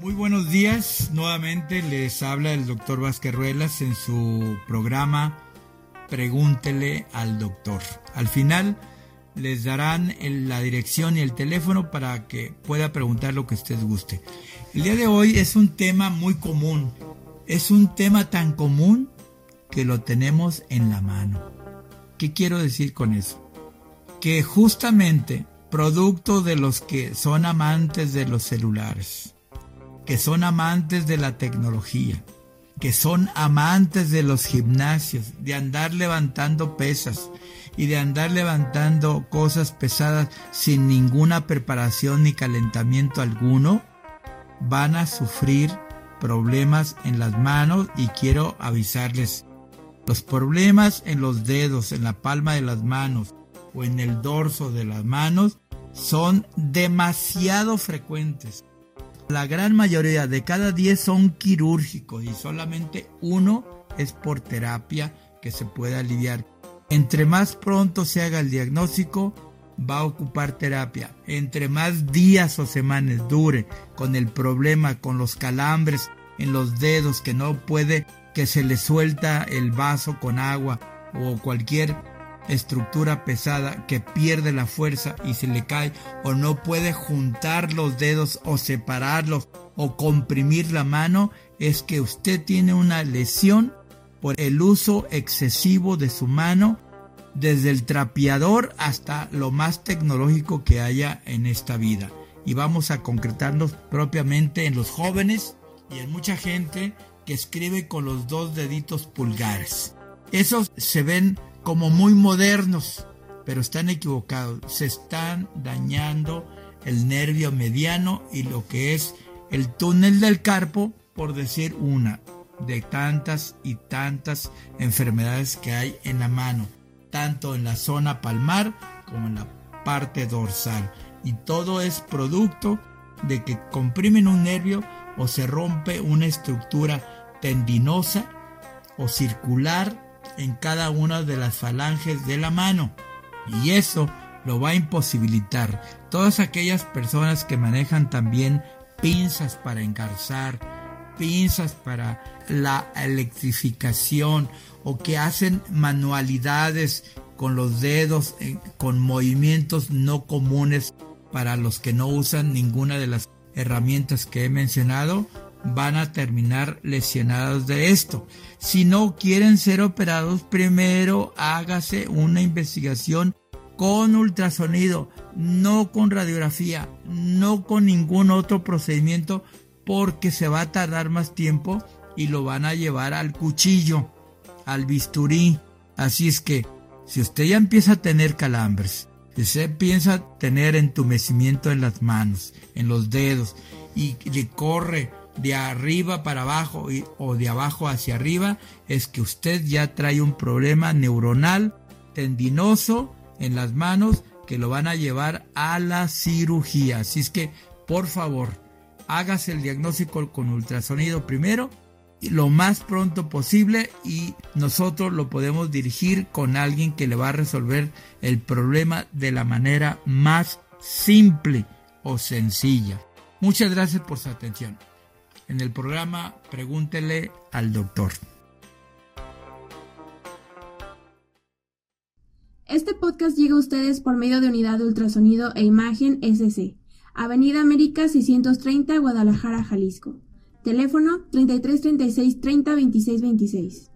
Muy buenos días, nuevamente les habla el doctor Vázquez Ruelas en su programa Pregúntele al doctor. Al final les darán la dirección y el teléfono para que pueda preguntar lo que usted guste. El día de hoy es un tema muy común, es un tema tan común que lo tenemos en la mano. ¿Qué quiero decir con eso? Que justamente producto de los que son amantes de los celulares, que son amantes de la tecnología, que son amantes de los gimnasios, de andar levantando pesas y de andar levantando cosas pesadas sin ninguna preparación ni calentamiento alguno, van a sufrir problemas en las manos y quiero avisarles, los problemas en los dedos, en la palma de las manos o en el dorso de las manos son demasiado frecuentes. La gran mayoría de cada 10 son quirúrgicos y solamente uno es por terapia que se puede aliviar. Entre más pronto se haga el diagnóstico, va a ocupar terapia. Entre más días o semanas dure con el problema, con los calambres en los dedos que no puede, que se le suelta el vaso con agua o cualquier estructura pesada que pierde la fuerza y se le cae o no puede juntar los dedos o separarlos o comprimir la mano, es que usted tiene una lesión por el uso excesivo de su mano desde el trapeador hasta lo más tecnológico que haya en esta vida. Y vamos a concretarnos propiamente en los jóvenes y en mucha gente que escribe con los dos deditos pulgares. Esos se ven como muy modernos, pero están equivocados. Se están dañando el nervio mediano y lo que es el túnel del carpo, por decir una de tantas y tantas enfermedades que hay en la mano, tanto en la zona palmar como en la parte dorsal. Y todo es producto de que comprimen un nervio o se rompe una estructura tendinosa o circular en cada una de las falanges de la mano. Y eso lo va a imposibilitar. Todas aquellas personas que manejan también pinzas para engarzar, pinzas para la electrificación o que hacen manualidades con los dedos, eh, con movimientos no comunes para los que no usan ninguna de las herramientas que he mencionado, van a terminar lesionados de esto. Si no quieren ser operados, primero hágase una investigación con ultrasonido, no con radiografía, no con ningún otro procedimiento, porque se va a tardar más tiempo y lo van a llevar al cuchillo, al bisturí. Así es que, si usted ya empieza a tener calambres, si usted piensa tener entumecimiento en las manos, en los dedos, y le corre de arriba para abajo o de abajo hacia arriba, es que usted ya trae un problema neuronal tendinoso en las manos que lo van a llevar a la cirugía. Así es que, por favor, hágase el diagnóstico con ultrasonido primero lo más pronto posible y nosotros lo podemos dirigir con alguien que le va a resolver el problema de la manera más simple o sencilla. Muchas gracias por su atención en el programa Pregúntele al doctor. Este podcast llega a ustedes por medio de Unidad de Ultrasonido e Imagen SC, Avenida América 630, Guadalajara, Jalisco. Teléfono 33 36 30 26 26.